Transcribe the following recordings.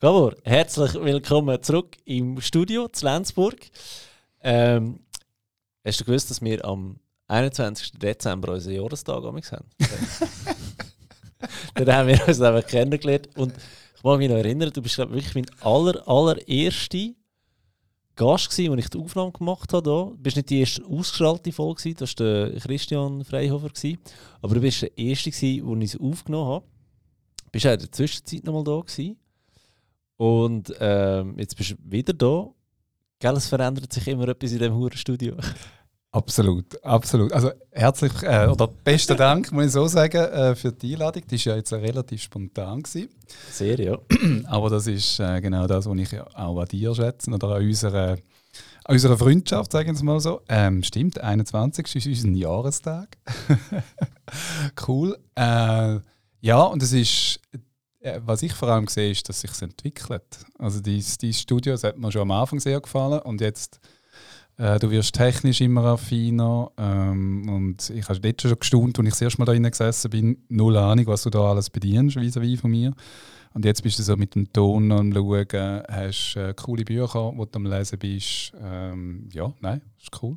Gabor, herzlich willkommen zurück im Studio zu Lenzburg. Ähm, hast du gewusst, dass wir am 21. Dezember unseren Jahrestag haben? Dann haben wir uns einfach kennengelernt und ich mag mich noch erinnern, du bist glaub, wirklich mein aller, allererster Gast gewesen, als ich die Aufnahme gemacht habe. Du bist nicht die erste ausgeschaltete Folge, das war der Christian Freihofer. Gewesen, aber du bist der erste, gewesen, wo ich sie aufgenommen habe. Du bist auch in der Zwischenzeit noch mal da gewesen. Und ähm, jetzt bist du wieder da. Gell, es verändert sich immer etwas in diesem Hurenstudio. Absolut, absolut. Also herzlich äh, oder besten Dank, muss ich so sagen, äh, für die Einladung. Die war ja jetzt relativ spontan. Gewesen. Sehr, ja. Aber das ist äh, genau das, was ich auch an dir schätze oder an unserer, an unserer Freundschaft, sagen wir es mal so. Ähm, stimmt, 21. ist unser Jahrestag. cool. Äh, ja, und es ist was ich vor allem sehe, ist, dass sich entwickelt. Also dieses, dieses Studio, das hat mir schon am Anfang sehr gefallen und jetzt äh, du wirst technisch immer affiner ähm, und ich habe dort schon gestaunt, als ich das erste Mal da gesessen bin, null Ahnung, was du da alles bedienst, vis-à-vis von mir. Und jetzt bist du so mit dem Ton am Schauen, hast äh, coole Bücher, die du am Lesen bist. Ähm, ja, nein, ist cool.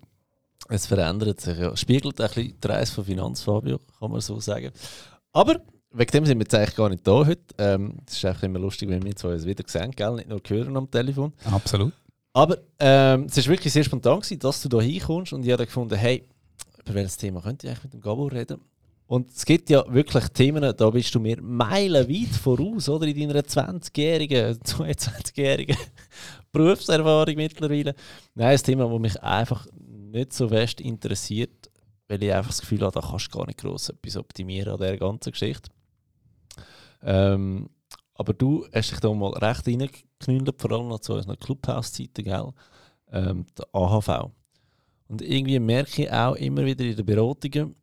Es verändert sich, ja. Spiegelt ein bisschen die Reise von Finanzfabio, kann man so sagen. Aber wegen dem sind wir jetzt eigentlich gar nicht da heute. Ähm, es ist einfach immer lustig, wenn wir zwei uns wieder sehen, gell? nicht nur hören am Telefon. Absolut. Aber ähm, es war wirklich sehr spontan, gewesen, dass du da hinkommst und ich habe gefunden, hey, über welches Thema könnte ich eigentlich mit dem Gabo reden? Und es gibt ja wirklich Themen, da bist du mir meilenweit voraus, oder? In deiner 20-jährigen, 22-jährigen Berufserfahrung mittlerweile. Nein, ein Thema, das mich einfach nicht so fest interessiert, weil ich einfach das Gefühl habe, da kannst du gar nicht gross etwas optimieren an dieser ganzen Geschichte. Ähm, aber du hast dich da mal recht reingeknüllt, vor allem noch zu unseren Clubhouse-Zeiten, gell? Ähm, der AHV. Und irgendwie merke ich auch immer wieder in den Beratungen,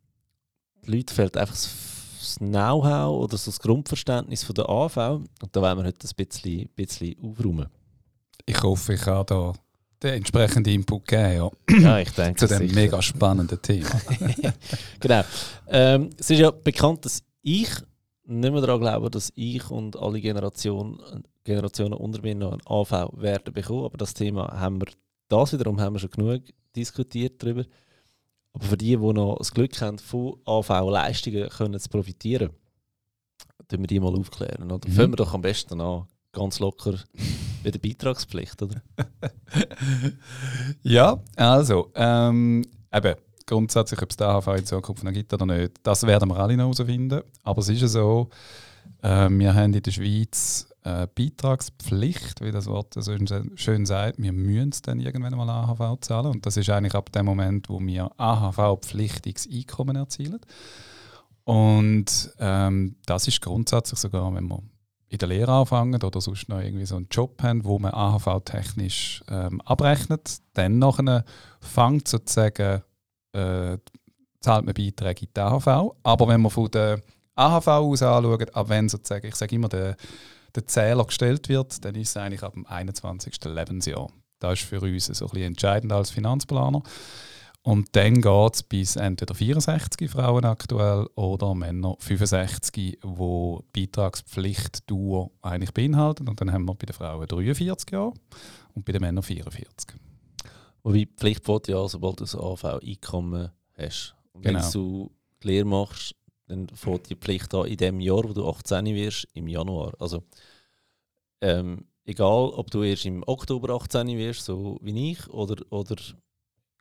die Leuten fehlt einfach das Know-how oder so das Grundverständnis von der AHV. Und da wollen wir heute ein bisschen, bisschen aufräumen. Ich hoffe, ich kann da den entsprechenden Input geben, ja. ja ich denke Zu dem mega spannenden Thema. genau. Ähm, es ist ja bekannt, dass ich nicht mehr daran glauben, dass ich und alle Generationen, Generationen unter mir noch ein AV werden bekommen. Aber das Thema haben wir, das wiederum haben wir schon genug diskutiert darüber. Aber für die, die noch das Glück haben, von AV-Leistungen zu profitieren, tun wir die mal aufklären. Oder? Mhm. Fangen wir doch am besten an, ganz locker mit der Beitragspflicht, oder? ja, also, ähm, eben, grundsätzlich, ob es den AHV in Zukunft noch gibt oder nicht, das werden wir alle noch herausfinden. Aber es ist ja so, äh, wir haben in der Schweiz äh, Beitragspflicht, wie das Wort so schön sagt. Wir müssen es dann irgendwann mal AHV zahlen. Und das ist eigentlich ab dem Moment, wo wir AHV-pflichtiges Einkommen erzielen. Und ähm, das ist grundsätzlich sogar, wenn wir in der Lehre anfangen oder sonst noch irgendwie so einen Job haben, wo man AHV-technisch ähm, abrechnet, dann nachher fängt sozusagen äh, zahlt man Beiträge in die AHV. Aber wenn man von der AHV aus anschaut, ab wenn sozusagen, ich sage immer, der, der Zähler gestellt wird, dann ist es eigentlich ab dem 21. Lebensjahr. Das ist für uns so ein bisschen entscheidend als Finanzplaner. Und dann geht es bis entweder 64 Frauen aktuell oder Männer 65, wo Beitragspflicht Dauer eigentlich beinhalten. Und dann haben wir bei den Frauen 43 Jahre und bei den Männern 44. Wobei die Pflicht ja, sobald du ein AV-Einkommen hast. Und genau. wenn du Lehre machst, dann fängt die Pflicht an in dem Jahr, wo du 18 wirst, im Januar. Also ähm, egal, ob du erst im Oktober 18 wirst, so wie ich, oder, oder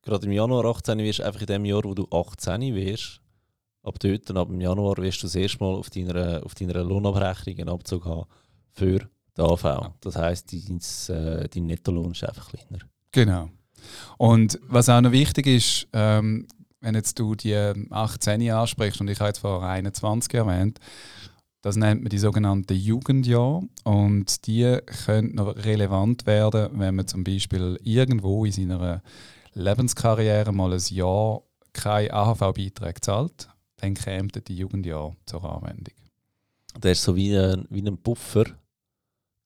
gerade im Januar 18 wirst, einfach in dem Jahr, wo du 18 wirst, ab dort ab dem Januar wirst du das erste Mal auf deiner, auf deiner Lohnabrechnung einen Abzug haben für die AV. Das heisst, dein, äh, dein Nettolohn ist einfach kleiner. Genau. Und was auch noch wichtig ist, ähm, wenn jetzt du die 18 ansprichst und ich habe jetzt vor 21 erwähnt, Das nennt man die sogenannten Jugendjahre. Und die können noch relevant werden, wenn man zum Beispiel irgendwo in seiner Lebenskarriere mal ein Jahr keine AHV-Beiträge zahlt. Dann kämen die Jugendjahre zur Anwendung. Der ist so wie ein, wie ein Buffer,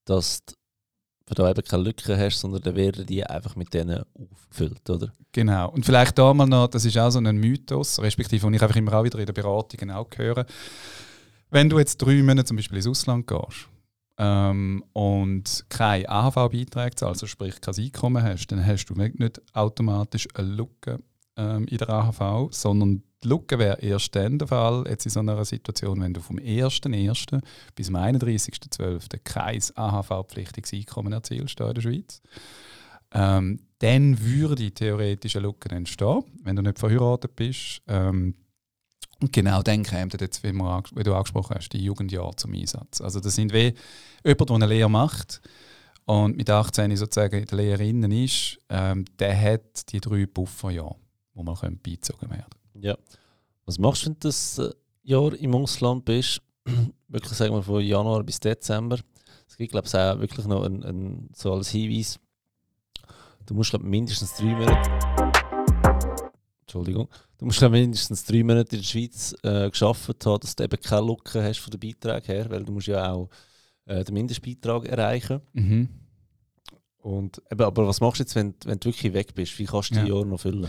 dass du da eben keine Lücken hast, sondern dann werden die einfach mit denen aufgefüllt, oder? Genau. Und vielleicht da mal noch, das ist auch so ein Mythos, respektive, den ich einfach immer auch wieder in den Beratungen auch höre. Wenn du jetzt drei Monate zum Beispiel ins Ausland gehst ähm, und keine AHV-Beiträge zahlst, also sprich kein Einkommen hast, dann hast du nicht automatisch eine Lücke ähm, in der AHV, sondern die Lücke wäre erst dann der Fall, jetzt in so einer Situation, wenn du vom 1.1. bis zum 31.12. kein AHV-pflichtiges Einkommen erzielst in der Schweiz. Ähm, dann würde theoretisch eine Lücke entstehen, wenn du nicht verheiratet bist. Ähm, und genau dann käme jetzt, wie, wir, wie du angesprochen hast, die Jugendjahre zum Einsatz. Also das sind wie jemand, der eine Lehre macht und mit 18 sozusagen in der Lehre innen ist, ähm, der hat die drei Bufferjahre, wo man beizogen werden Ja. Was machst du, wenn du das äh, Jahr im Ausland bist? wirklich sagen wir von Januar bis Dezember. Es gibt, glaube ich, auch wirklich noch ein, ein, so als Hinweis. Du musst, glaube mindestens drei Monate Entschuldigung, du musst ja mindestens drei Monate in der Schweiz äh, geschafft haben, dass du eben keine Lücke hast von den Beiträgen her, weil du musst ja auch äh, den Mindestbeitrag erreichen. Mhm. Und, eben, aber was machst du jetzt, wenn, wenn du wirklich weg bist? Wie kannst du ja. die Jahre noch füllen?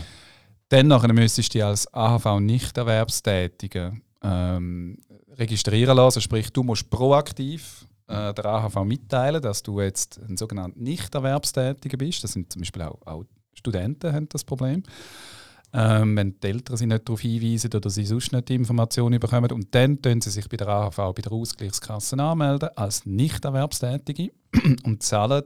Dann müsstest du dich als AHV-Nichterwerbstätige ähm, registrieren lassen. Sprich, du musst proaktiv äh, der AHV mitteilen, dass du jetzt ein sogenannter Nichterwerbstätiger bist. Das sind zum Beispiel auch, auch Studenten haben das Problem ähm, wenn die Eltern sie nicht darauf hinweisen oder sie sonst nicht die Informationen bekommen. Und dann können sie sich bei der AHV, bei der Ausgleichskasse anmelden als Nichterwerbstätige und zahlen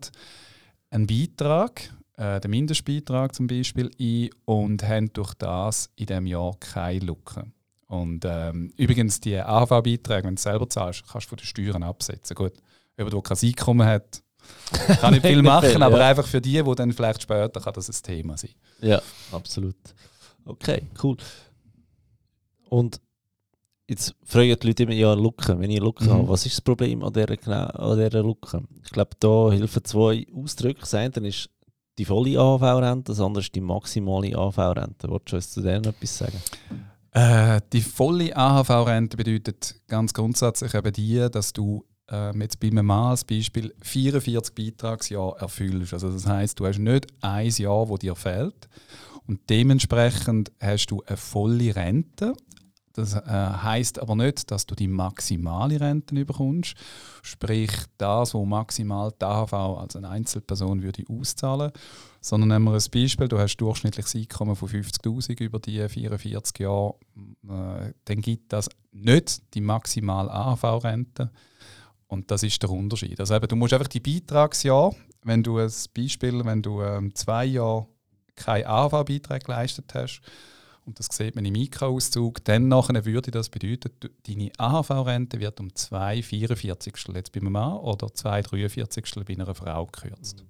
einen Beitrag, äh, den Mindestbeitrag zum Beispiel, ein und haben durch das in diesem Jahr keine Lücke. Und ähm, übrigens, die AHV-Beiträge, wenn du selber zahlst, kannst du von den Steuern absetzen. Gut, jemand, der kein Einkommen hat, kann nicht viel machen, aber ja. einfach für die, die dann vielleicht später kann das ein Thema sein. Ja, absolut. Okay, cool. Und jetzt fragen die Leute immer, ja, Lücke, wenn ich eine Lücke mhm. habe, was ist das Problem an dieser, an dieser Lücke? Ich glaube, da helfen zwei Ausdrücke. Das eine ist die volle AHV-Rente, das andere ist die maximale AHV-Rente. Wolltest du uns zu denen etwas sagen? Äh, die volle AHV-Rente bedeutet ganz grundsätzlich eben die, dass du äh, jetzt bei einem Mann als Beispiel 44 Beitragsjahre erfüllst. Also das heißt, du hast nicht ein Jahr, wo dir fehlt, und dementsprechend hast du eine volle Rente. Das äh, heißt aber nicht, dass du die maximale Rente bekommst, sprich das, wo maximal die AHV als eine Einzelperson würde auszahlen, sondern nehmen wir ein Beispiel: Du hast durchschnittliches Einkommen von 50.000 über die 44 Jahre, äh, dann gibt das nicht die maximale AHV-Rente. Und das ist der Unterschied. Also eben, du musst einfach die Beitragsjahr, wenn du ein Beispiel, wenn du ähm, zwei Jahre keinen AV-Beitrag geleistet hast, und das sieht man im IK-Auszug, dann nachher würde das bedeuten, deine AHV-Rente wird um 2 44 jetzt bei einem Mann oder 2 43 bei einer Frau gekürzt.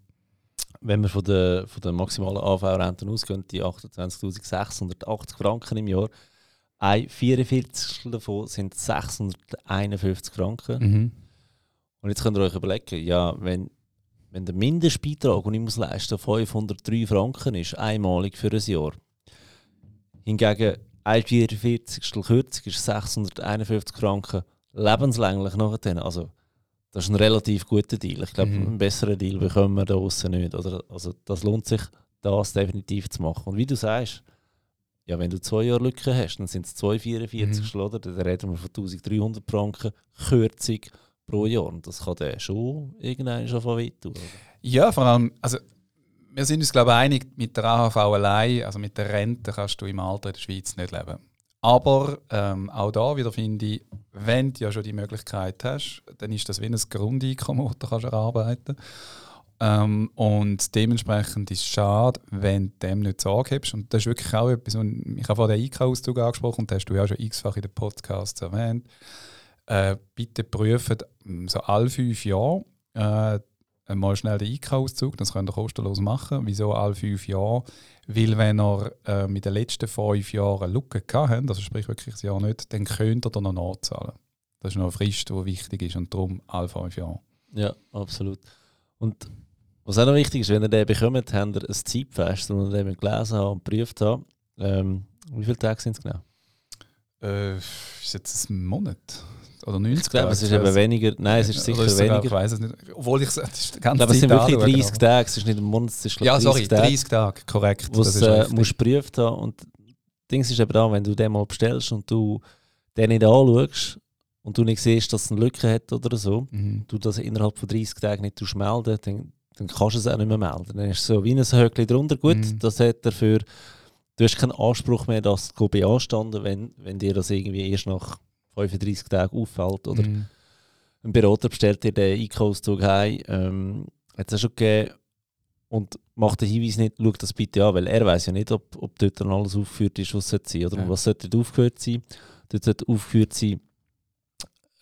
Wenn wir von der, von der maximalen AHV-Rente ausgehen, die 28.680 Franken im Jahr, ein 44 davon sind 651 Franken. Mhm. Und jetzt könnt ihr euch überlegen, ja, wenn wenn der Mindestbeitrag, den ich muss leisten 503 Franken ist, einmalig für ein Jahr. Hingegen ein 44. Kürzung ist 651 Franken lebenslänglich nachher. Also, das ist ein relativ guter Deal. Ich glaube, mhm. einen besseren Deal bekommen wir da draußen nicht. Oder, also, das lohnt sich, das definitiv zu machen. Und wie du sagst, ja, wenn du zwei Jahre Lücke hast, dann sind es 244, mhm. oder? Dann reden wir von 1300 Franken Kürzung pro Jahr. Und das kann der schon irgendwann schon von weit tun. Ja, vor allem, also wir sind uns glaube ich einig, mit der AHV allein, also mit der Rente kannst du im Alter in der Schweiz nicht leben. Aber ähm, auch da wieder finde ich, wenn du ja schon die Möglichkeit hast, dann ist das wie ein Grundeinkommen, das du kannst erarbeiten ähm, und dementsprechend ist es schade, wenn du dem nicht Sorge hast. Und das ist wirklich auch etwas, ich habe vorhin den IK-Auszug angesprochen und das hast du ja auch schon x-fach in den Podcasts erwähnt. Äh, bitte prüfen so alle fünf Jahre äh, mal schnell den IK-Auszug, das könnt ihr kostenlos machen. Wieso alle fünf Jahre? Weil wenn ihr äh, mit den letzten fünf Jahren eine Lücke habt, also sprich wirklich ein Jahr nicht, dann könnt ihr dann noch nachzahlen. Das ist noch eine Frist, die wichtig ist und darum alle fünf Jahre. Ja, absolut. Und was auch noch wichtig ist, wenn ihr den bekommt, habt ihr ein Zeitfest, das ihr den gelesen habt und geprüft habt. Ähm, wie viele Tage sind es genau? Äh, ist jetzt ein Monat? Oder 90 Ich glaube, es ist eben weniger. Nein, es ist sicher Oder sogar- weniger. Ich weiß es nicht. Obwohl ich es die Ich ganze glaube, es sind wirklich anschaue, 30 aber- Tage, es ist nicht ein Monat, es ist Ja, 30 sorry, Tage. 30 Tage, korrekt. wo es ist äh, musst geprüft haben. Und das Ding ist eben da, wenn du den mal bestellst und du den nicht anschaust und du nicht siehst, dass es eine Lücke hat oder so, Mhm. du das innerhalb von 30 Tagen nicht melden, dann, dann kannst du es auch nicht mehr melden. Dann ist es so wie ein Höckchen drunter. Gut, Mhm. das hat dafür, du hast keinen Anspruch mehr, das zu beanstanden, wenn, wenn dir das irgendwie erst nach 35 Tagen auffällt. Oder Mhm. ein Berater bestellt dir den Einkaufszug heim, ähm, hat es auch schon gegeben, und macht den Hinweis nicht, schau das bitte an, weil er weiß ja nicht, ob, ob dort dann alles aufgeführt ist, was sollte sein. Oder? Ja. Was sollte dort aufgeführt sein? Dort sollte aufgeführt sein,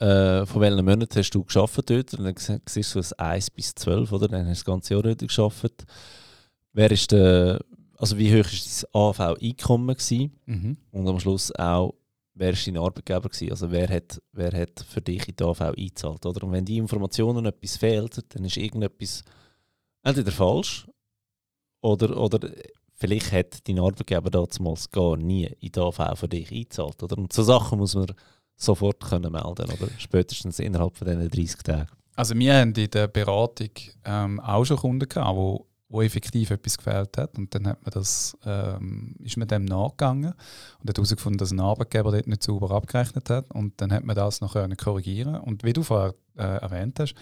äh, von welchen Monaten hast du geschafft dort. Und dann sie- siehst du das 1 bis 12, oder? Dann hast du das ganze Jahr dort geschafft. Wer ist der, also wie hoch ist dein AV-Einkommen? Mhm. Und am Schluss auch, wer ist dein Arbeitgeber gewesen? Also wer hat, wer hat für dich in die AV eingezahlt, oder? Und wenn die Informationen etwas fehlt, dann ist irgendetwas entweder falsch oder, oder vielleicht hat dein Arbeitgeber damals gar nie in die AV für dich eingezahlt, oder? Und so Sachen muss man sofort können melden, oder? Spätestens innerhalb von diesen 30 Tagen. Also wir haben in der Beratung ähm, auch schon Kunden gehabt, wo effektiv etwas gefehlt hat. Und dann hat man das, ähm, ist man dem nachgegangen und hat herausgefunden, dass ein Arbeitgeber dort nicht sauber abgerechnet hat. Und dann hat man das noch korrigieren. Und wie du vorher äh, erwähnt hast,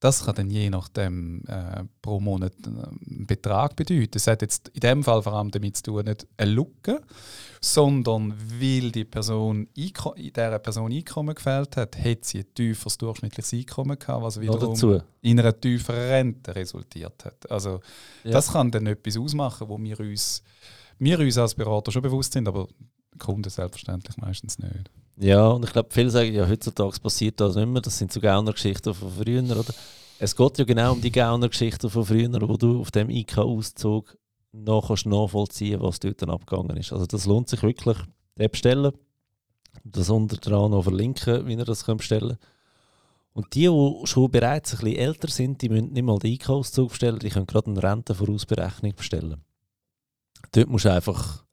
das kann dann je nachdem äh, pro Monat äh, einen Betrag bedeuten. Das hat jetzt in dem Fall vor allem damit zu tun, nicht eine Lücke, sondern weil die Person in dieser Person Einkommen gefällt hat, hat sie ein tieferes durchschnittliches Einkommen gehabt, was wiederum in einer tieferen Rente resultiert hat. Also Ja. das kann dann etwas ausmachen, wo wir uns, wir uns als Berater schon bewusst sind, aber Kunden selbstverständlich meistens nicht. Ja, und ich glaube, viele sagen, ja, heutzutage passiert das nicht mehr. Das sind so Gauner-Geschichten von früher, oder? Es geht ja genau um die Gauner-Geschichten von früher, wo du auf dem IK-Auszug noch kannst nachvollziehen was dort dann abgegangen ist. Also das lohnt sich wirklich, den bestellen. Das unter dran noch verlinken, wie ihr das könnt bestellen Und die, die schon bereits ein bisschen älter sind, die müssen nicht mal den IK-Auszug bestellen, die können gerade eine Rentenvorausberechnung bestellen. Dort musst du einfach...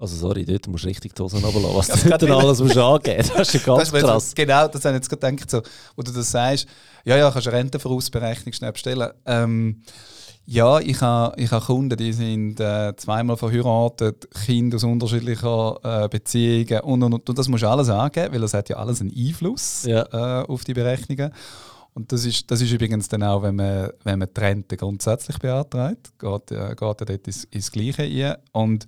Also sorry, dort musst du richtig die Hosen runterlassen, was Das du dort alles musst angeben Das ist ja ganz Das krass. Jetzt, genau, das habe ich jetzt gerade gedacht, so, wo du das sagst, ja, ja, kannst du eine Rentenvorausberechnung schnell bestellen. Ähm, ja, ich habe ich ha Kunden, die sind äh, zweimal verheiratet, Kinder aus unterschiedlichen äh, Beziehungen und, und, und, und das musst du alles angeben, weil das hat ja alles einen Einfluss Ja. äh, auf die Berechnungen. Und das ist, das ist übrigens dann auch, wenn man, wenn man die Rente grundsätzlich beantragt, geht, äh, geht er dort ins, ins Gleiche ein. Und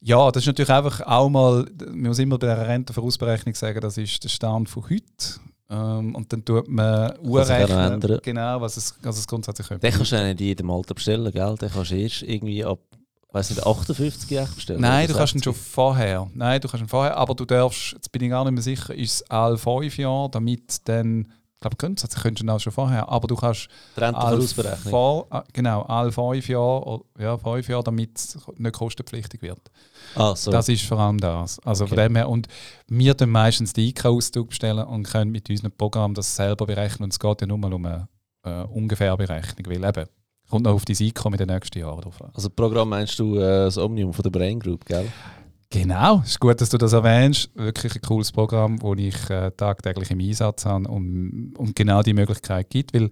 ja, das ist natürlich einfach auch mal, man muss immer bei der Rentenvorausberechnung sagen, das ist der Stand von heute. Ähm, und dann tut man urrechnen, genau, was es, was es grundsätzlich könnte. Den kannst du ja nicht in jedem Alter bestellen, gell? Den kannst du erst irgendwie ab, weiß nicht, 58 Jahre bestellen. Nein, du kannst ihn schon 60. vorher. Nein, du kannst ihn vorher, aber du darfst, jetzt bin ich gar nicht mehr sicher, ist es alle fünf Jahre, damit dann, ich glaube, könntest du ihn auch schon vorher, aber du kannst Die Rentenvorausberechnung. vor, ah, genau, alle fünf Jahre, ja, fünf Jahre, damit es nicht kostenpflichtig wird. Ah, so. Das ist vor allem das. Also von Okay. dem her, und wir dann meistens den IK-Auszug bestellen und können mit unserem Programm das selber berechnen. Und es geht ja nur mal um eine äh, ungefähr Berechnung, weil eben, kommt noch auf dein Einkommen in den nächsten Jahren drauf an. also Programm meinst du äh, das Omnium von der Brain Group, gell? Genau, es ist gut, dass du das erwähnst. Wirklich ein cooles Programm, das ich äh, tagtäglich im Einsatz habe und, und genau die Möglichkeit gibt. Weil,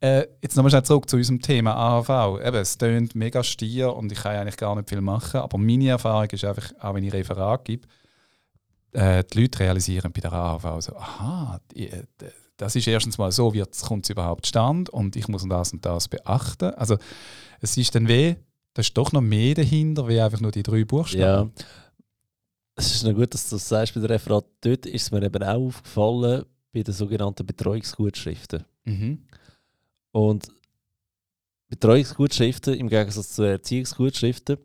äh, jetzt nochmal schnell zurück zu unserem Thema AHV. Eben, es tönt mega stier und ich kann eigentlich gar nicht viel machen, aber meine Erfahrung ist einfach, auch wenn ich Referat gebe, äh, die Leute realisieren bei der AHV so, aha, die, äh, das ist erstens mal so, wie kommt es überhaupt stand und ich muss das und das beachten. Also es ist dann weh, da ist doch noch mehr dahinter, wie einfach nur die drei Buchstaben. Ja. Es ist noch gut, dass du das sagst bei der Referat. Dort ist es mir eben auch aufgefallen bei den sogenannten Betreuungsgutschriften. Mhm. Und Betreuungsgutschriften im Gegensatz zu Erziehungsgutschriften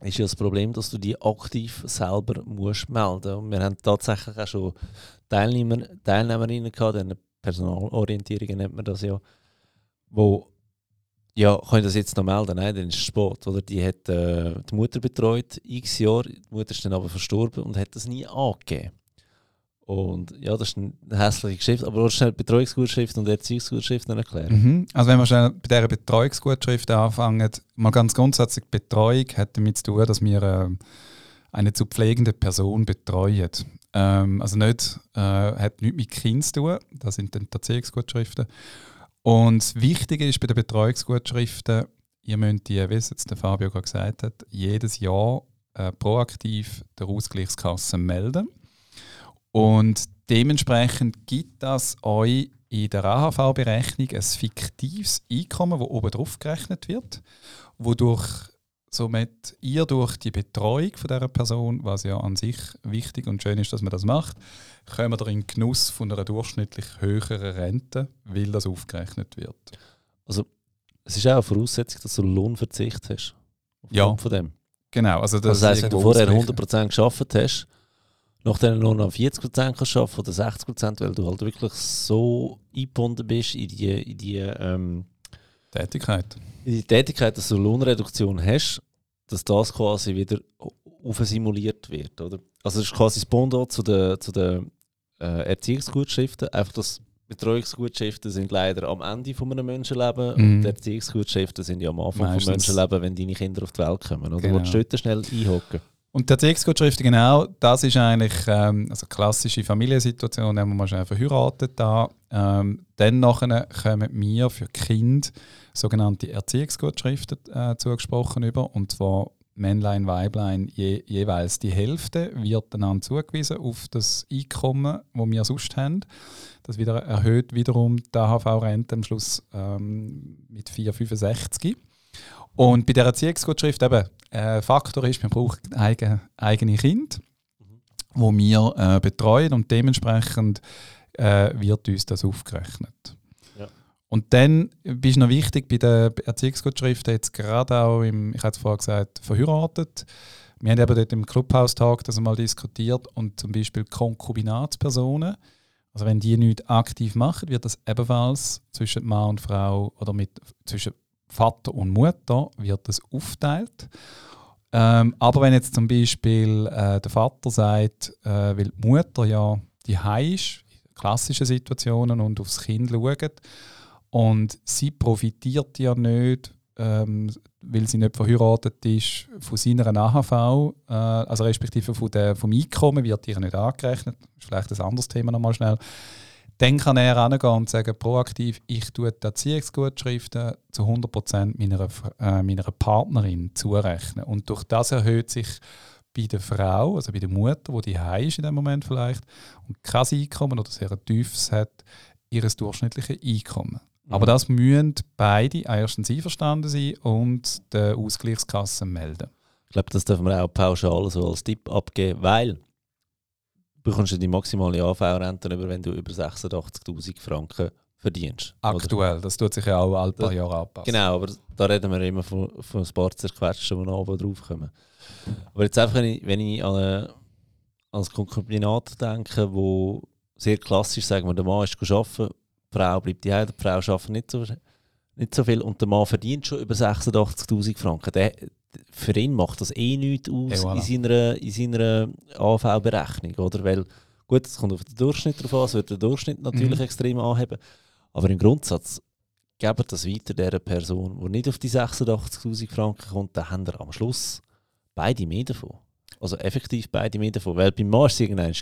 ist ja das Problem, dass du die aktiv selber musst melden Und wir haben tatsächlich auch schon Teilnehmer, Teilnehmerinnen gehabt, eine Personalorientierung nennt man das ja, wo ja, können das jetzt noch melden? Nein, dann ist es spät. Oder? Die hat äh, die Mutter betreut, x Jahre, die Mutter ist dann aber verstorben und hat das nie angegeben. Und ja, das ist eine hässliche Geschrift, aber du schnell Betreuungsgutschrift und Erziehungsgutschrift erklären. Mhm. Also wenn wir schnell bei dieser Betreuungsgutschrift anfangen, mal ganz grundsätzlich, Betreuung hat damit zu tun, dass wir äh, eine zu pflegende Person betreuen. Ähm, also nicht, äh, hat nichts mit Kind zu tun, das sind dann die Erziehungsgutschriften. Und das Wichtige ist bei den Betreuungsgutschriften, ihr müsst die, wie es jetzt der Fabio gerade gesagt hat, jedes Jahr äh, proaktiv der Ausgleichskasse melden. Und dementsprechend gibt das euch in der AHV-Berechnung ein fiktives Einkommen, das oben drauf gerechnet wird, wodurch somit ihr durch die Betreuung von dieser Person, was ja an sich wichtig und schön ist, dass man das macht, kommt ihr in den Genuss von einer durchschnittlich höheren Rente, weil das aufgerechnet wird. Also es ist auch eine Voraussetzung, dass du Lohnverzicht hast. Ja. Von dem. Genau. Also das, also das heisst, wenn du vorher 100% geschafft hast, nachdem nur noch 40% kannst arbeiten oder 60%, weil du halt wirklich so eingebunden bist in die, in die ähm, Tätigkeit. Die Tätigkeit, dass du Lohnreduktion hast, dass das quasi wieder aufsimuliert wird. Oder? Also das ist quasi das Bond zu den, zu den äh, Erziehungsgutschriften, einfach das Betreuungsgutschriften sind leider am Ende von einem Menschenleben mhm. und Erziehungsgutschriften sind ja am Anfang Meistens. vom Menschenleben, wenn deine Kinder auf die Welt kommen. Oder genau. willst du schnell einhocken? Und die Erziehungsgutschriften, genau, das ist eigentlich ähm, also klassische Familiensituation, haben wir mal schnell verheiratet da. Ähm, dann nachher kommen wir für Kind sogenannte Erziehungsgutschriften äh, zugesprochen über und zwar Männlein, Weiblein je, jeweils die Hälfte wird dann zugewiesen auf das Einkommen, das wir sonst haben. Das wieder erhöht wiederum die AHV-Rente am Schluss ähm, mit 4,65. Und bei der Erziehungsgutschrift eben, äh, Faktor ist, man braucht eigen, eigene Kinder, mhm. wo wir äh, betreuen und dementsprechend äh, wird uns das aufgerechnet. Und dann bist du noch wichtig bei der Erziehungsgutschrift, jetzt gerade auch im, ich hatte vorher gesagt, verheiratet. Wir haben eben dort im Clubhouse-Tag das einmal diskutiert und zum Beispiel Konkubinatspersonen, also wenn die nichts aktiv machen, wird das ebenfalls zwischen Mann und Frau oder mit, zwischen Vater und Mutter wird das aufteilt. Ähm, aber wenn jetzt zum Beispiel äh, der Vater sagt, äh, weil die Mutter ja die ist, in klassischen Situationen und aufs Kind schaut, und sie profitiert ja nicht, ähm, weil sie nicht verheiratet ist, von seiner AHV, äh, also respektive von der, vom Einkommen wird ihr nicht angerechnet. Ist vielleicht ein anderes Thema nochmal schnell. Dann kann er herangehen und sagen, proaktiv, ich tue die Erziehungsgutschriften zu 100% meiner, äh, meiner Partnerin zurechnen. Und durch das erhöht sich bei der Frau, also bei der Mutter, die die ist in dem Moment vielleicht und kein Einkommen oder sehr tiefes hat, ihr durchschnittliches Einkommen. Mhm. Aber das müssen beide erstens einverstanden sein und der Ausgleichskasse melden. Ich glaube, das dürfen wir auch pauschal so als Tipp abgeben, weil bekommst du die maximale AV-Rente über, wenn du über 86'000 Franken verdienst. Aktuell, oder? das tut sich ja auch alle paar Jahre anpassen. Genau, aber da reden wir immer von, von ein paar zerquetschen, die oben draufkommen. Aber jetzt einfach, wenn ich, wenn ich an, eine, an ein Konkubinat denke, wo sehr klassisch, sagen wir, der Mann ist arbeiten, die Frau bleibt die die Frau arbeitet nicht so, nicht so viel und der Mann verdient schon über 86'000 Franken. Der, für ihn macht das eh nichts aus hey, voilà. in seiner, in seiner AV-Berechnung, oder? Weil, gut, es kommt auf den Durchschnitt drauf an, es wird der Durchschnitt natürlich mhm. extrem anheben, aber im Grundsatz gebt das weiter der Person, die nicht auf die 86'000 Franken kommt, dann haben wir am Schluss beide mehr davon. Also effektiv beide mehr davon, weil beim Mann ist es irgendwann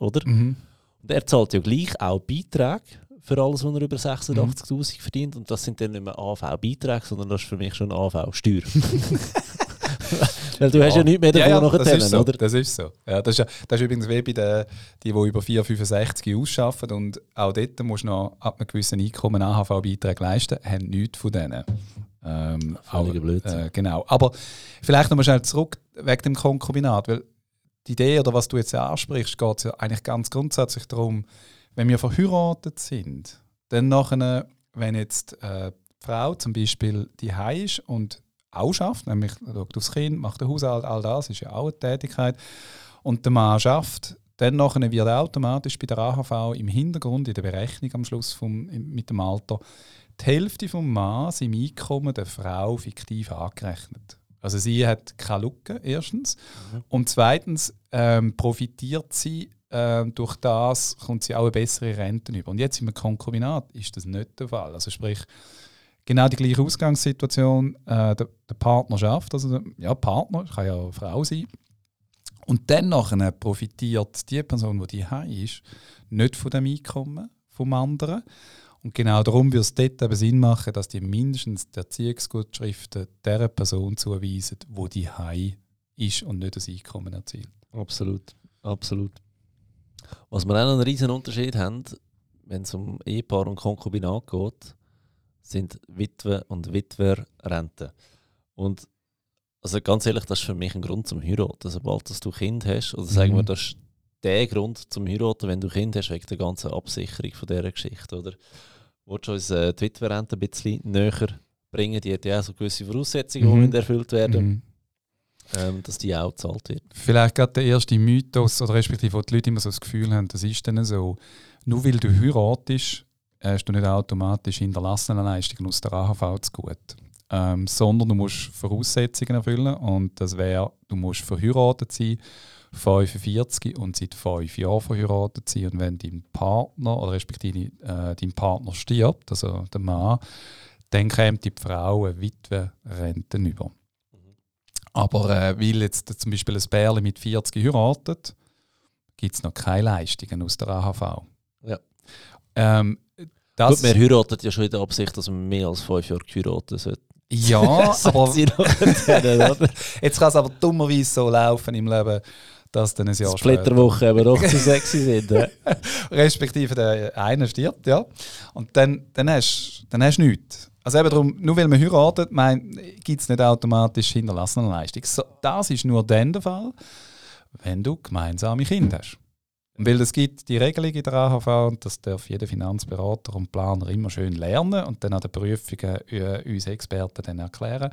oder? Mhm. Und er zahlt ja gleich auch Beiträge für alles, was er über 86'000 mhm. verdient und das sind dann nicht mehr AV-Beiträge, sondern das ist für mich schon AV-Steuer. Weil du ja. hast ja nichts mehr davon ja, ja, noch das so, oder? Das ist so. Ja, das, ist, das ist übrigens wie bei den, die, die über 4,65 ausschaffen und auch dort musst du noch ab einem gewissen Einkommen AHV-Beiträge leisten, haben nichts von denen. Ähm, Blödsinn. Äh, genau. Aber vielleicht nochmal schnell zurück wegen dem Konkubinat, weil die Idee oder was du jetzt ansprichst, geht es ja eigentlich ganz grundsätzlich darum, wenn wir verheiratet sind, dann nachher, wenn jetzt äh, die Frau zum Beispiel die ist und auch schafft, nämlich schaut aufs Kind, macht den Haushalt, all das ist ja auch eine Tätigkeit. Und der Mann schafft, dann nachher wird automatisch bei der AHV im Hintergrund, in der Berechnung am Schluss vom, mit dem Alter, die Hälfte vom Mann im Einkommen der Frau fiktiv angerechnet. Also sie hat keine Lücke, erstens. Mhm. Und zweitens ähm, profitiert sie äh, durch das kommt sie auch eine bessere Rente über. Und jetzt im Konkubinat ist das nicht der Fall. Also sprich, genau die gleiche Ausgangssituation, äh, der, der Partnerschaft, also der, ja, Partner, kann ja Frau sein. Und dann nachher profitiert die Person, die die ist, nicht von dem Einkommen vom anderen. Und genau darum würde es dort eben Sinn machen, dass die mindestens die Erziehungsgutschriften der Person zuweisen, die Hai ist und nicht das Einkommen erzielt. Absolut, absolut. Was wir auch noch einen riesen Unterschied haben, wenn es um Ehepaar und Konkubinat geht, sind Witwe- und Witwerrenten. Und also ganz ehrlich, das ist für mich ein Grund zum Heiraten. Sobald dass du Kind hast, oder sagen wir, Mhm. das ist der Grund zum Heiraten, wenn du Kind hast, wegen der ganzen Absicherung von dieser Geschichte, oder? Willst du uns äh, die Witwerrente ein bisschen näher bringen? Die hat ja auch so gewisse Voraussetzungen, die Mhm. müssen erfüllt werden, Mhm. Ähm, dass die auch gezahlt wird. Vielleicht gerade der erste Mythos, oder respektive wo die Leute immer so das Gefühl haben, das ist dann so, nur weil du heiratest, hast du nicht automatisch Hinterlassenenleistungen aus der AHV zu gut. Ähm, sondern du musst Voraussetzungen erfüllen und das wäre, du musst verheiratet sein, 45 und seit fünf Jahren verheiratet sein und wenn dein Partner oder respektive äh, dein Partner stirbt, also der Mann, dann kommt die Frau eine Witwerrente über. Aber äh, weil jetzt zum Beispiel ein Bärli mit 40 heiratet, gibt es noch keine Leistungen aus der AHV. Ja. Ähm, das, Gut, wir heiraten ja schon in der Absicht, dass wir mehr als fünf Jahre heiraten sollten. ja, aber jetzt kann es aber dummerweise so laufen im Leben, dass dann ein Jahr Splitterwoche aber doch zu sexy sind. respektive der eine stirbt, ja. Und dann, dann hast dann hast du nichts. Also eben darum, nur weil man heiratet, gibt es nicht automatisch Hinterlassenenleistung. So, das ist nur dann der Fall, wenn du gemeinsame Kinder hast. Weil es gibt die Regelung in der AHV und das darf jeder Finanzberater und Planer immer schön lernen und dann an den Prüfungen äh, uns Experten dann erklären.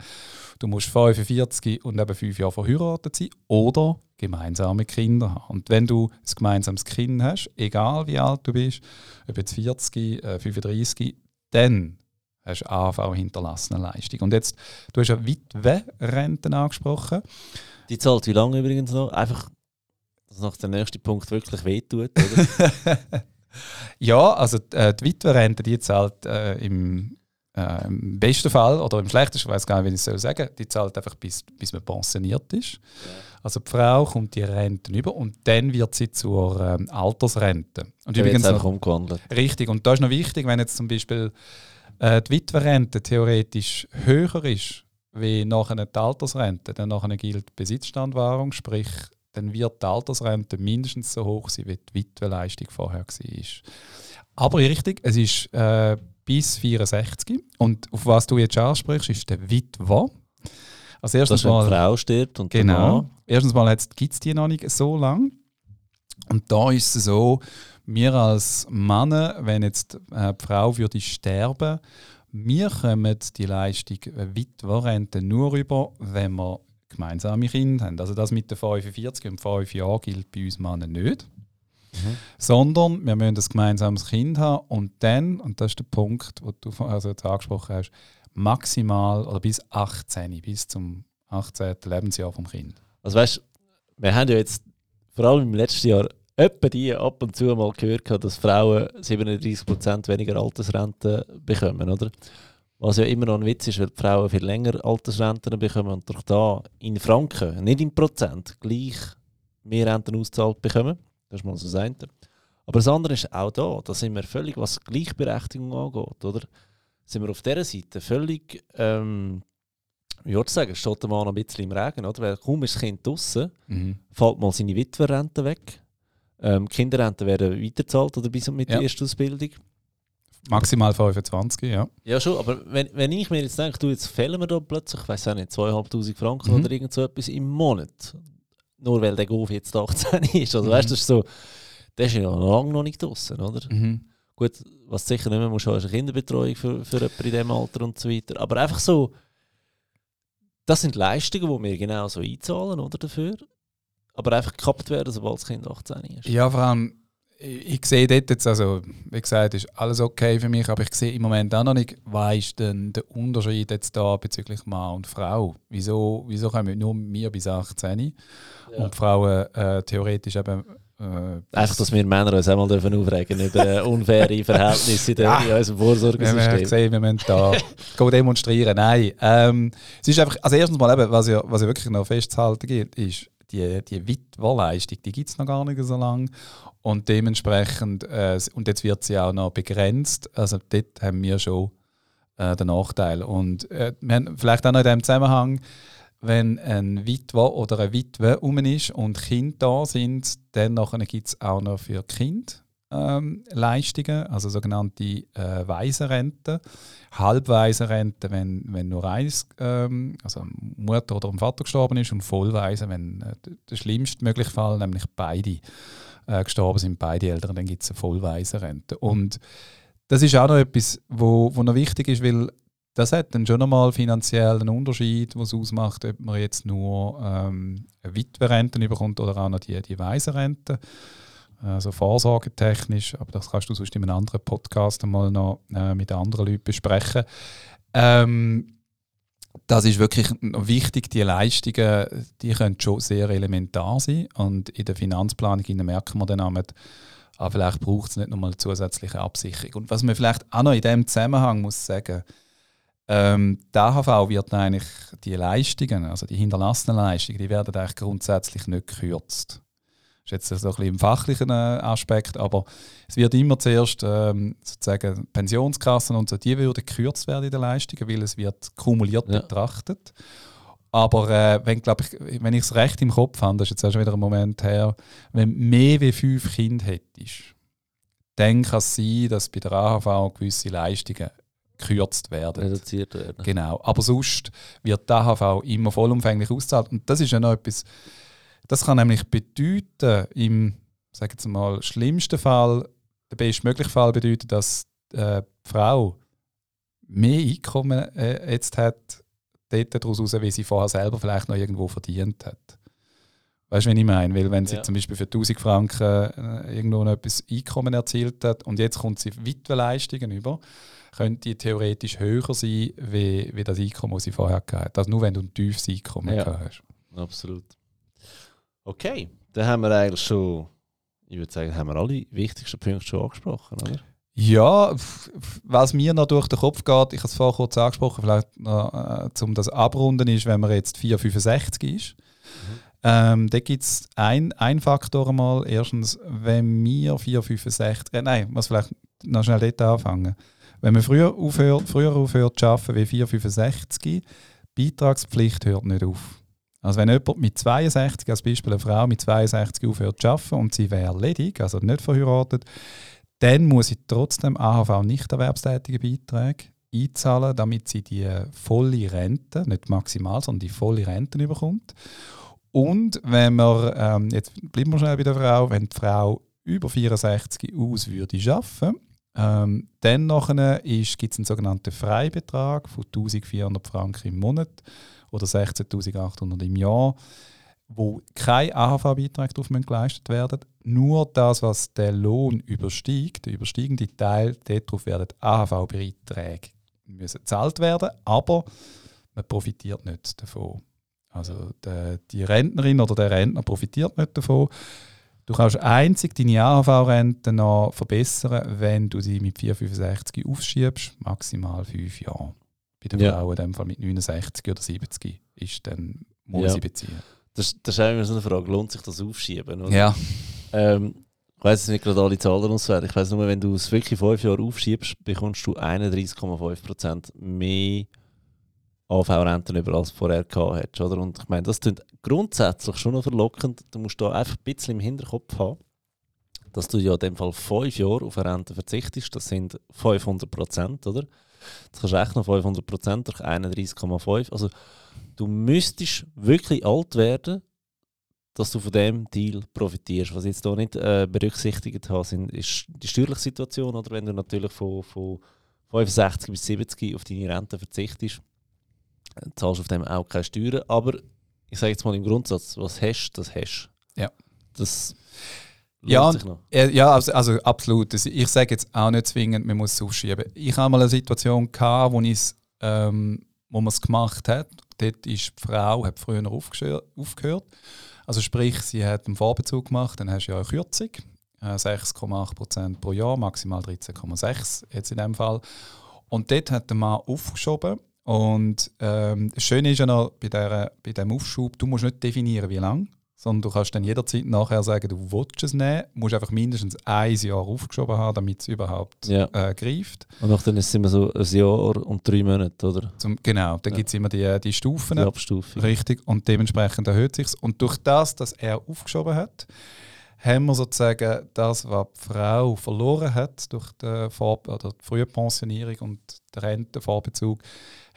Du musst 45 und eben 5 Jahre verheiratet sein oder gemeinsame Kinder haben. Und wenn du ein gemeinsames Kind hast, egal wie alt du bist, ob jetzt 40, äh, 35, dann hast du AHV hinterlassene Leistung. Und jetzt, du hast ja Witwe-Renten angesprochen. Die zahlt wie lange übrigens noch? Einfach, dass nach der nächste Punkt wirklich wehtut, oder? Ja, also äh, die Witwerrente, die zahlt äh, im, äh, im besten Fall oder im schlechtesten, ich weiß gar nicht, wie ich es soll sagen, die zahlt einfach bis, bis man pensioniert ist. Also die Frau kommt die Rente über und dann wird sie zur ähm, Altersrente. Und wird übrigens einfach noch, umgewandelt. richtig, und da ist noch wichtig, wenn jetzt zum Beispiel äh, die Witwerrente theoretisch höher ist wie nachher die Altersrente, dann nachher gilt die Besitzstandwahrung, sprich dann wird die Altersrente mindestens so hoch sein, wie die Witwenleistung vorher war. Aber richtig, es ist äh, bis 64 und auf was du jetzt ansprichst, ist der Witwer. Also Dass erstens wenn die mal, Frau stirbt und genau, erstens mal gibt es die noch nicht so lange. Und da ist es so, wir als Männer, wenn jetzt äh, die Frau würde sterben, wir kommen die Leistung Witwerrente nur über, wenn wir gemeinsame Kinder haben. Also das mit den 45 und 5 Jahren gilt bei uns Männern nicht. Mhm. Sondern wir müssen ein gemeinsames Kind haben und dann, und das ist der Punkt, den du also jetzt angesprochen hast, maximal oder bis 18, bis zum 18. Lebensjahr vom Kind. Also weißt du, wir haben ja jetzt vor allem im letzten Jahr etwa die ab und zu mal gehört, gehabt, dass Frauen 37% weniger Altersrente bekommen, oder? Was ja immer noch ein Witz ist, weil die Frauen viel länger Altersrenten bekommen und durch da in Franken, nicht in Prozent, gleich mehr Renten ausgezahlt bekommen. Das ist mal so das eine. Aber das andere ist auch da, da sind wir völlig, was Gleichberechtigung angeht, oder? Sind wir auf dieser Seite völlig, ähm, wie würdest du sagen, steht der Mann noch ein bisschen im Regen, oder? Weil kaum ist das Kind draußen, fällt mal seine Witwerrente weg. Ähm, Kinderrenten werden weiterzahlt oder bis mit Ja. der ersten Ausbildung. Maximal 25, ja. Ja, schon, aber wenn, wenn ich mir jetzt denke, du, jetzt fehlen wir da plötzlich, ich weiß auch nicht, 2'500 Franken Mhm. oder irgend so etwas im Monat. Nur weil der Golf jetzt 18 ist. Also Mhm. weißt du, das ist so, der ist ja noch lange noch nicht draußen, oder? Mhm. Gut, was du sicher nicht mehr musst, haben, ist eine Kinderbetreuung für, für jemanden in diesem Alter und so weiter. Aber einfach so, das sind Leistungen, die wir genau so einzahlen, oder, dafür. Aber einfach gekappt werden, sobald das Kind 18 ist. Ja, vor allem, ich, ich sehe dort jetzt, also wie gesagt, ist alles okay für mich, aber ich sehe im Moment auch noch nicht, was ist denn der Unterschied jetzt da bezüglich Mann und Frau? Wieso, wieso kommen nur wir bis 18 Ja. und Frauen äh, theoretisch eben Äh, Einfach, dass wir Männer uns einmal dürfen aufregen über unfaire Verhältnisse in, der, in unserem Vorsorgesystem. Wir haben gesehen, wir müssen da demonstrieren. Nein. Ähm, es ist einfach, also erstens mal, eben, was, ja, was ja wirklich noch festzuhalten gibt, ist, die, die Witwerleistung, die gibt es noch gar nicht so lange. Und dementsprechend, äh, und jetzt wird sie auch noch begrenzt. Also dort haben wir schon äh, den Nachteil. Und äh, wir haben vielleicht auch noch in diesem Zusammenhang, wenn ein Witwer oder eine Witwe um ist und Kinder da sind, dann gibt es auch noch für Kind ähm, Leistungen, also sogenannte äh, Waisenrente, Halbwaisenrente, wenn, wenn nur eins, ähm, also Mutter oder Vater gestorben ist und Vollwaisen, wenn äh, der schlimmste mögliche Fall, nämlich beide äh, gestorben sind, beide Eltern, dann gibt es eine Vollwaisenrente. Und das ist auch noch etwas, wo, wo noch wichtig ist, weil das hat dann schon nochmal finanziell einen Unterschied, was ausmacht, ob man jetzt nur ähm, eine Witwerrente bekommt oder auch noch die, die Waisenrente. Also vorsorgetechnisch, aber das kannst du sonst in einem anderen Podcast mal noch äh, mit anderen Leuten besprechen. Ähm, das ist wirklich wichtig, die Leistungen, die können schon sehr elementar sein und in der Finanzplanung merken wir dann auch, ah, vielleicht braucht es nicht nochmal zusätzliche Absicherung. Und was man vielleicht auch noch in diesem Zusammenhang muss sagen, ähm, die AHV wird eigentlich die Leistungen, also die hinterlassenen Leistungen, die werden eigentlich grundsätzlich nicht gekürzt. Ist jetzt so ein bisschen im fachlichen äh, Aspekt, aber es wird immer zuerst ähm, sozusagen Pensionskassen und so, die würden gekürzt werden in den Leistungen, weil es wird kumuliert ja. betrachtet. Aber äh, wenn, ich, wenn ich es recht im Kopf habe, das ist jetzt auch schon wieder ein Moment her, wenn mehr als fünf Kinder hättest, dann kann es sein, dass bei der AHV gewisse Leistungen gekürzt werden. Reduziert werden. Genau. Aber sonst wird die AHV immer vollumfänglich ausgezahlt. Und das ist ja noch etwas, das kann nämlich bedeuten, im sagen wir mal, schlimmsten Fall, der bestmögliche Fall bedeuten, dass äh, die Frau mehr Einkommen äh, jetzt hat, dort daraus raus, wie sie vorher selber vielleicht noch irgendwo verdient hat. Weißt du, was ich meine? Weil, wenn sie ja. zum Beispiel für 1000 Franken äh, irgendwo noch etwas Einkommen erzielt hat und jetzt kommt sie Witwenleistungen über, könnte die theoretisch höher sein, wie, wie das Einkommen, das sie vorher gehabt hat. Also nur wenn du ein tiefes Einkommen ja. hast. Absolut. Okay, dann haben wir eigentlich schon, ich würde sagen, haben wir alle wichtigsten Punkte schon angesprochen, oder? Ja, was mir noch durch den Kopf geht, ich habe es vorher kurz angesprochen, vielleicht noch, äh, um das abrunden, ist, wenn man jetzt 465 ist. Mhm. Ähm, da gibt es ein, ein Faktor einmal. Erstens, wenn wir 465, äh, nein, was vielleicht noch schnell dort anfangen. Wenn man früher aufhört, früher aufhört zu arbeiten wie 465, Beitragspflicht hört nicht auf. Also wenn jemand mit 62, als Beispiel eine Frau mit 62 aufhört zu arbeiten und sie wäre ledig, also nicht verheiratet, dann muss sie trotzdem AHV nicht erwerbstätige Beiträge einzahlen, damit sie die volle Rente, nicht maximal, sondern die volle Rente bekommt. Und wenn wir, ähm, jetzt bleiben wir schnell bei der Frau, wenn die Frau über 64 aus würde arbeiten, ähm, dann gibt es einen sogenannten Freibetrag von 1400 Franken im Monat oder 16.800 im Jahr, wo kein AHV-Beitrag darauf geleistet werden Nur das, was der Lohn übersteigt, der übersteigende Teil, darauf werden AHV-Beiträge gezahlt werden, aber man profitiert nicht davon. Also die, die Rentnerin oder der Rentner profitiert nicht davon. Du kannst einzig deine AHV-Rente noch verbessern, wenn du sie mit 465 aufschiebst, maximal fünf Jahre. Bei der ja. Frau in dem Fall mit 69 oder 70 ist dann muss ja. sie beziehen. Das, das ist immer so eine Frage, lohnt sich das Aufschieben? Oder? Ja. Ähm, ich weiß nicht gerade alle Zahlen auswählen. Ich weiß nur, wenn du es wirklich fünf Jahre aufschiebst, bekommst du 31,5% mehr AV-Renten über vorher gehabt hättest. Oder? Und ich meine, das klingt grundsätzlich schon noch verlockend. Du musst da einfach ein bisschen im Hinterkopf haben, dass du ja in dem Fall fünf Jahre auf eine Rente verzichtest. Das sind 500 Prozent, oder? Das kannst du rechnen, 500 Prozent durch 31,5. Also du müsstest wirklich alt werden, dass du von dem Deal profitierst. Was ich jetzt hier nicht äh, berücksichtigt habe, sind, ist die steuerliche Situation. Oder wenn du natürlich von, von 65 bis 70 auf deine Rente verzichtest, zahlst du auf dem auch keine Steuern. Aber ich sage jetzt mal im Grundsatz, was hast, das hast. Ja. Das ja, ja also, also absolut. Ich sage jetzt auch nicht zwingend, man muss es aufschieben. Ich habe mal eine Situation gehabt, wo, ähm, wo man es gemacht hat. Dort ist die Frau hat früher aufgehört. Also sprich, sie hat einen Vorbezug gemacht, dann hast du ja eine Kürzung, äh, 6,8% pro Jahr, maximal 13,6% jetzt in dem Fall. Und dort hat der Mann aufgeschoben und ähm, das Schöne ist ja noch bei, der, bei diesem Aufschub, du musst nicht definieren, wie lange, sondern du kannst dann jederzeit nachher sagen, du willst es nehmen, musst einfach mindestens ein Jahr aufgeschoben haben, damit es überhaupt Ja. äh, greift. Und nachher ist es immer so ein Jahr und drei Monate, oder? Zum, genau, dann Ja. gibt es immer die, die Stufen. Die Abstufung. Richtig, und dementsprechend erhöht sich Und durch das, dass er aufgeschoben hat, haben wir sozusagen das, was die Frau verloren hat durch die, Vor oder die frühe Pensionierung und den Rentenvorbezug,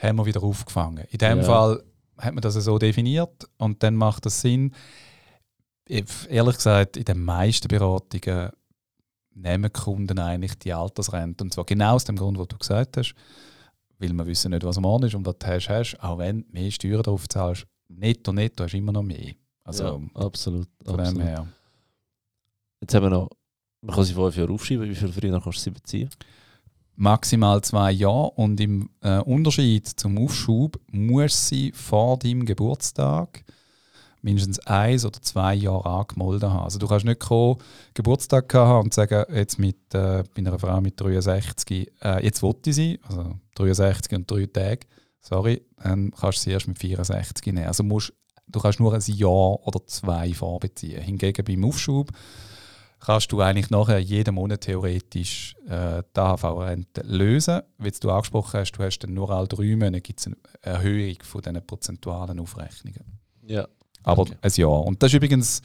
haben wir wieder aufgefangen. In dem Ja. Fall hat man das so definiert und dann macht das Sinn. Ich- Ehrlich gesagt, in den meisten Beratungen nehmen Kunden eigentlich die Altersrente. Und zwar genau aus dem Grund, was du gesagt hast, weil wir wissen nicht, was Morgen ist und was du hast, hast. Auch wenn du mehr Steuern drauf zahlst, netto, netto hast du immer noch mehr. Also ja, absolut. von dem absolut. her. Jetzt haben wir noch, man kann sie fünf Jahre aufschreiben, wie viel früher kannst du sie beziehen? Maximal zwei Jahre und im äh, Unterschied zum Aufschub musst du sie vor deinem Geburtstag mindestens eins oder zwei Jahre angemeldet haben. Also du kannst nicht kommen, Geburtstag haben und sagen, jetzt mit, äh, bei einer Frau mit 63, äh, jetzt wollte sie, also 63 und drei Tage, sorry, dann kannst du sie erst mit 64 nehmen. Also musst, du kannst nur ein Jahr oder zwei vorbeziehen. Hingegen beim Aufschub kannst du eigentlich nachher jeden Monat theoretisch äh, die AHV-Rente lösen. Wie du angesprochen hast, du hast dann nur alle drei Monate gibt's eine Erhöhung von diesen prozentualen Aufrechnungen. Ja. Aber Okay. ein Jahr. Und das ist übrigens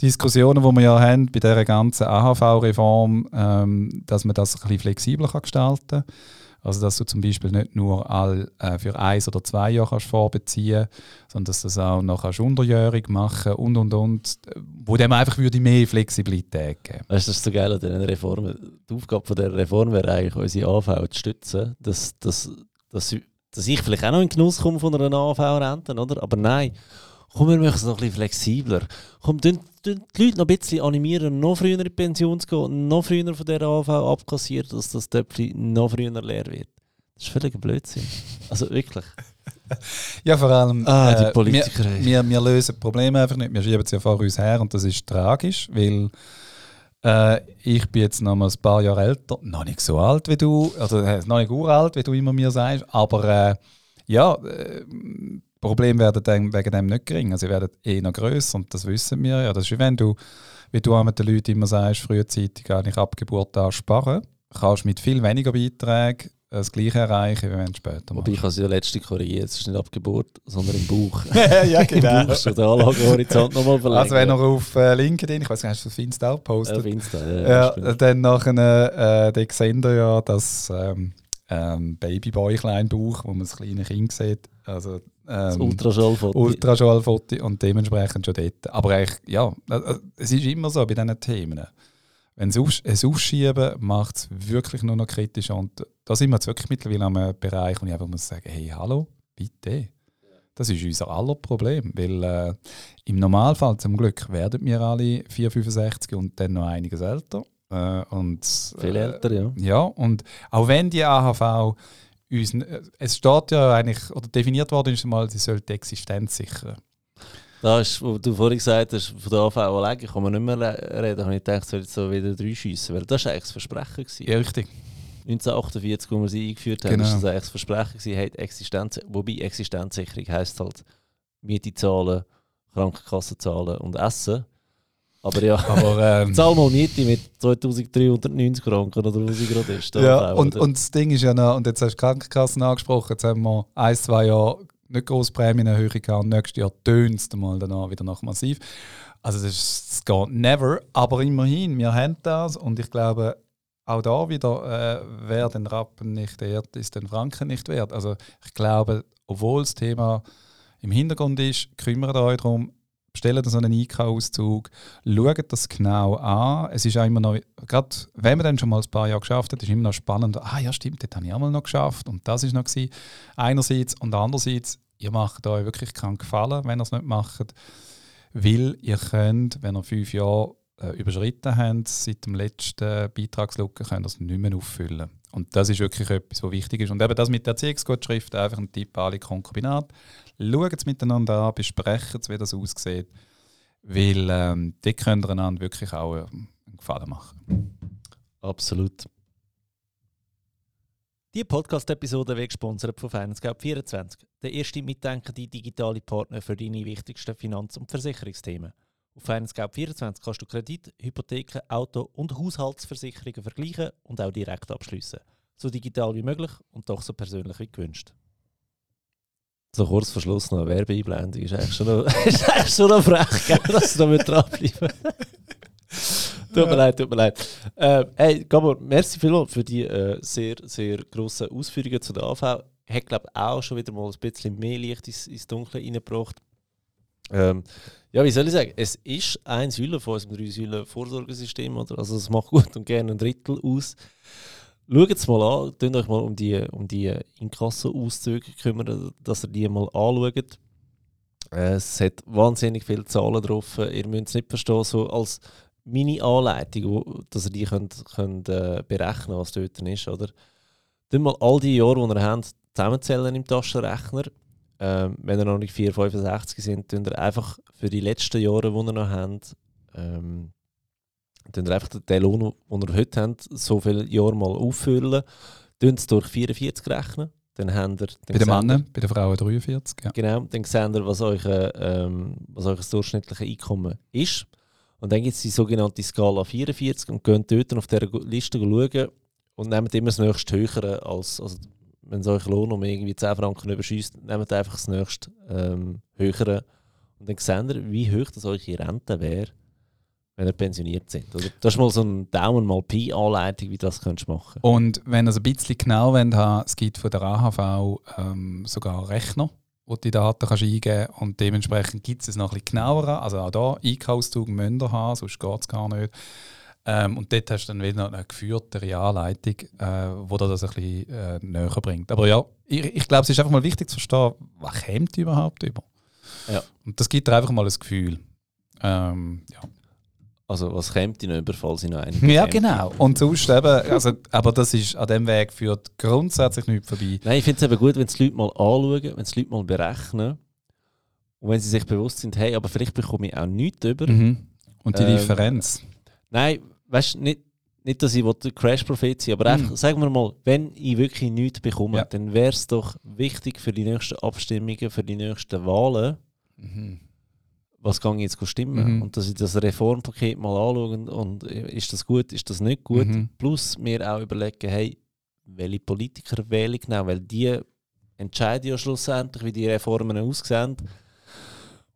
Diskussionen, die wir ja haben bei dieser ganzen AHV-Reform, ähm, dass man das ein bisschen flexibler kann gestalten kann. Also dass du zum Beispiel nicht nur all, äh, für eins oder zwei Jahre kannst vorbeziehen sondern dass du das auch noch kannst unterjährig machen und und und, wo dem einfach würde mehr Flexibilität geben. Weißt du, das ist so geil an diesen Reformen. Die Aufgabe von dieser Reform wäre eigentlich, unsere AV zu stützen, dass, dass, dass, dass ich vielleicht auch noch in Genuss komme von einer AV-Rente, oder? Aber nein, komm, wir machen es noch ein bisschen flexibler. Komm, tun, tun die Leute noch ein bisschen animieren, noch früher in die Pension zu gehen, noch früher von dieser AV abkassieren, dass das Töpfchen noch früher leer wird. Das ist völliger Blödsinn. Also wirklich. Ja, vor allem, Ah, die äh, Politiker, wir, ey. wir, wir lösen Probleme einfach nicht. Wir schieben sie ja vor uns her und das ist tragisch, weil äh, ich bin jetzt noch mal ein paar Jahre älter, noch nicht so alt wie du, also äh, noch nicht uralt, wie du immer mir sagst, aber äh, ja, äh, Probleme werden dann wegen dem nicht gering. Also sie werden eh noch grösser und das wissen wir ja. Das ist wie wenn du, wie du auch mit den Leuten immer sagst, frühzeitig eigentlich ab Geburt an sparen, kannst mit viel weniger Beiträgen das Gleiche erreichen, wie wenn du später Wobei ich habe es ja letztens korrigiert, es ist nicht ab Geburt, sondern im Bauch. ja, Im Bauch schon den Anlagehorizont nochmal verlängern. Also wenn er auf äh, LinkedIn, ich weiß nicht, was du Insta auch Ja, postet, auf Insta, ja. ja, dann nachher äh, sehen wir ja das ähm, ähm, Babyboy-Kleinbauch, wo man das kleine Kind sieht. Also, Das ähm, Ultraschallfoto. Ultraschallfoto und dementsprechend schon dort. Aber eigentlich, ja, äh, äh, es ist immer so bei diesen Themen. Wenn es aufsch es Aufschieben macht es wirklich nur noch kritisch. Und da sind wir jetzt wirklich mittlerweile am Bereich, wo ich einfach muss sagen, hey, hallo, bitte. Das ist unser aller Problem, weil äh, im Normalfall zum Glück werden wir alle 4, 65 und dann noch einiges älter. Äh, und, Viel älter, ja. ja, und auch wenn die AHV uns, n- es steht ja eigentlich, oder definiert worden ist mal, sie sollte die Existenz sichern. Da ist, wo du vorhin gesagt hast, von der AV alleine kann man nicht mehr reden, habe ich gedacht, es soll jetzt so wieder drei schiessen. Weil das war eigentlich das Versprechen. Gewesen. Ja, richtig. 1948, als wir sie eingeführt haben, Genau. ist das eigentlich das Versprechen gewesen, hey, Existenz, wobei Existenzsicherung heisst halt Miete zahlen, Krankenkasse zahlen und essen. Aber ja, Aber, ähm, zahl mal Miete mit 2390 Franken oder was sie gerade ist. ja, und, und das Ding ist ja noch, und jetzt hast du Krankenkassen angesprochen, jetzt haben wir ein, zwei Jahre nicht grosse Prämienerhöhung gehabt, und nächstes Jahr tönt es mal danach wieder nach massiv. Also das, ist, das geht never, aber immerhin, wir haben das und ich glaube, auch da wieder, äh, wer den Rappen nicht ehrt, ist den Franken nicht wert. Also ich glaube, obwohl das Thema im Hintergrund ist, kümmert euch darum, bestellt so einen IK-Auszug, schaut das genau an. Es ist auch immer noch, gerade wenn man dann schon mal ein paar Jahre geschafft hat, ist immer noch spannend, ah ja stimmt, das habe ich auch mal noch geschafft und das ist noch gewesen. Einerseits und andererseits, ihr macht euch wirklich keinen Gefallen, wenn ihr es nicht macht, weil ihr könnt, wenn ihr fünf Jahre äh, überschritten habt, seit dem letzten Beitragslücke, könnt ihr es nicht mehr auffüllen. Und das ist wirklich etwas, was wichtig ist. Und eben das mit der Erziehungsgutschrift, einfach ein Tipp an alle Konkubinat. Schaut es miteinander an, besprecht es, wie das aussieht. Weil ähm, dort könnt einander wirklich auch ähm, einen Gefallen machen. Absolut. Die Podcast-Episode wird gesponsert von FinanceGap24, der erste mitdenkende digitale Partner für deine wichtigsten Finanz- und Versicherungsthemen. Auf FinanceGap24 kannst du Kredit, Hypotheken, Auto- und Haushaltsversicherungen vergleichen und auch direkt abschließen. So digital wie möglich und doch so persönlich wie gewünscht. So kurz vor Schluss noch eine Werbeeinblendung ist eigentlich schon noch, frech, gell, dass du da dranbleiben Tut mir leid, tut mir leid. Äh, hey, Gabor, merci vielmals für die äh, sehr, sehr grossen Ausführungen zu der AV. Hat, glaube ich, auch schon wieder mal ein bisschen mehr Licht ins, ins Dunkle reingebracht. Ähm, ja, wie soll ich sagen? Es ist ein Säule von unserem drei-Säulen-Vorsorgesystem. Oder? Also, es macht gut und gerne ein Drittel aus. Schaut es mal an, könnt euch mal um die, um die Inkasso-Auszüge kümmern, dass ihr die mal anschaut. Es hat wahnsinnig viele Zahlen drauf. Ihr müsst es nicht verstehen, so als Mini-Anleitung, wo- dass ihr die könnt, könnt, äh, berechnen was dort ist. Oder? Dann mal all die Jahre, die ihr habt, zusammenzählen im Taschenrechner. Ähm, wenn ihr noch nicht 465 sind, tun ihr einfach für die letzten Jahre, die ihr noch habt, ähm, ihr einfach den Lohn, den ihr heute habt, so viele Jahre mal auffüllen, tun es durch 44 rechnen. Dann habt ihr, dann Bei den Männern, bei den Frauen 43. Ja. Genau, dann seht ihr, was euer, ähm, was euer durchschnittliches Einkommen ist. Und dann gibt es die sogenannte Skala 44 und könnt dort auf dieser Liste schauen und nehmt immer das nächste höhere als, also wenn es euch Lohn um irgendwie 10 Franken überschießt, nehmt einfach das nächste ähm, höhere und dann seht ihr, wie hoch das eure Rente wäre, wenn ihr pensioniert sind. Oder? Das ist mal so eine Daumen mal Pi-Anleitung, wie du das könntest machen. Und wenn ihr es ein bisschen genau wollt, es gibt von der AHV ähm, sogar einen Rechner, wo du die Daten kannst eingeben kannst. Und dementsprechend gibt es es noch ein bisschen genauer. Also auch da, Einkaufszug müsst ihr haben, sonst geht es gar nicht. Ähm, und dort hast du dann wieder eine geführtere Anleitung, äh, wo dir das ein bisschen äh, näher bringt. Aber ja, ich, ich glaube, es ist einfach mal wichtig zu verstehen, was kommt überhaupt über. Ja. Und das gibt dir einfach mal ein Gefühl. Ähm, ja. Also was kommt in über, falls ich noch eine ja, genau. Und sonst eben, also, aber das ist, an dem Weg führt grundsätzlich nichts vorbei. Nein, ich finde es eben gut, wenn es die Leute mal anschauen, wenn es die Leute mal berechnen. Und wenn sie sich bewusst sind, hey, aber vielleicht bekomme ich auch nichts über. Mhm. Und die Ähm, Differenz. Nein, weißt du, nicht, nicht, dass ich Crash-Prophet sein aber Mhm. einfach, sagen wir mal, wenn ich wirklich nichts bekomme, Ja. dann wäre es doch wichtig für die nächsten Abstimmungen, für die nächsten Wahlen, Mhm. Was kann jetzt stimmen? Mhm. Und dass ich das Reformpaket mal anschaue und, und äh, ist das gut, ist das nicht gut? Mhm. Plus mir auch überlegen, hey, welche Politiker wähle ich genau, weil die entscheiden ja schlussendlich, wie die Reformen aussehen.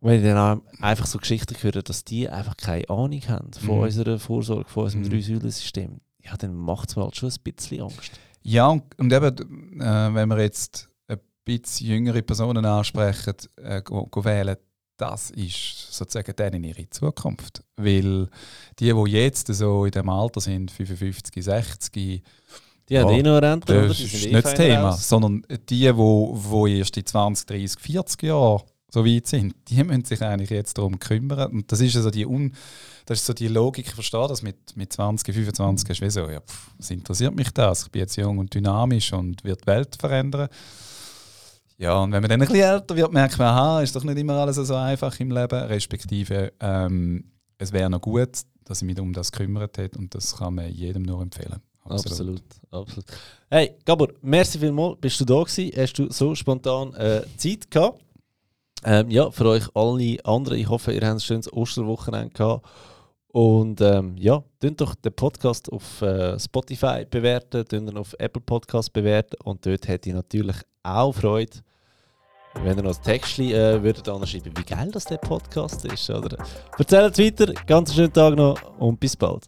Und wenn ich dann einfach so Geschichten höre, dass die einfach keine Ahnung haben von Mhm. unserer Vorsorge, von unserem Mhm. Drei-Säulen-System, ja, dann macht es mir halt schon ein bisschen Angst. Ja, und, und eben, äh, wenn wir jetzt ein bisschen jüngere Personen ansprechen, äh, go, go wählen, das ist sozusagen denen ihre Zukunft. Weil die, die jetzt so in dem Alter sind, 55, 60, Die haben eh noch Rente, oder? das Die ist sind nicht eh das Thema, raus. sondern die, wo, wo erst in 20, 30, 40 Jahren so weit sind, die müssen sich eigentlich jetzt darum kümmern. Und das ist also die, Un das ist so die Logik, ich verstehe das mit, mit 20, 25, ist wie so, ja, pff, was interessiert mich das? Ich bin jetzt jung und dynamisch und wird die Welt verändern. Ja, und wenn man dann ein bisschen älter wird, merkt man, aha, ist doch nicht immer alles so einfach im Leben, respektive ähm, es wäre noch gut, dass ich mich um das gekümmert hätte und das kann man jedem nur empfehlen. Absolut, absolut. Hey, Gabor, merci vielmals, bist du da gewesen? Hast du so spontan äh, Zeit gehabt? Ähm, ja, für euch alle anderen, ich hoffe, ihr habt ein schönes Osterwochenende gehabt. Und ähm, ja, tun doch den Podcast auf äh, Spotify bewerten, tun ihn auf Apple Podcast bewerten und dort hätte ich natürlich auch Freude, wenn ihr noch ein Text äh, würdet anschreiben, wie geil das der Podcast ist. Oder? Erzählt weiter, ganz schönen Tag noch und bis bald.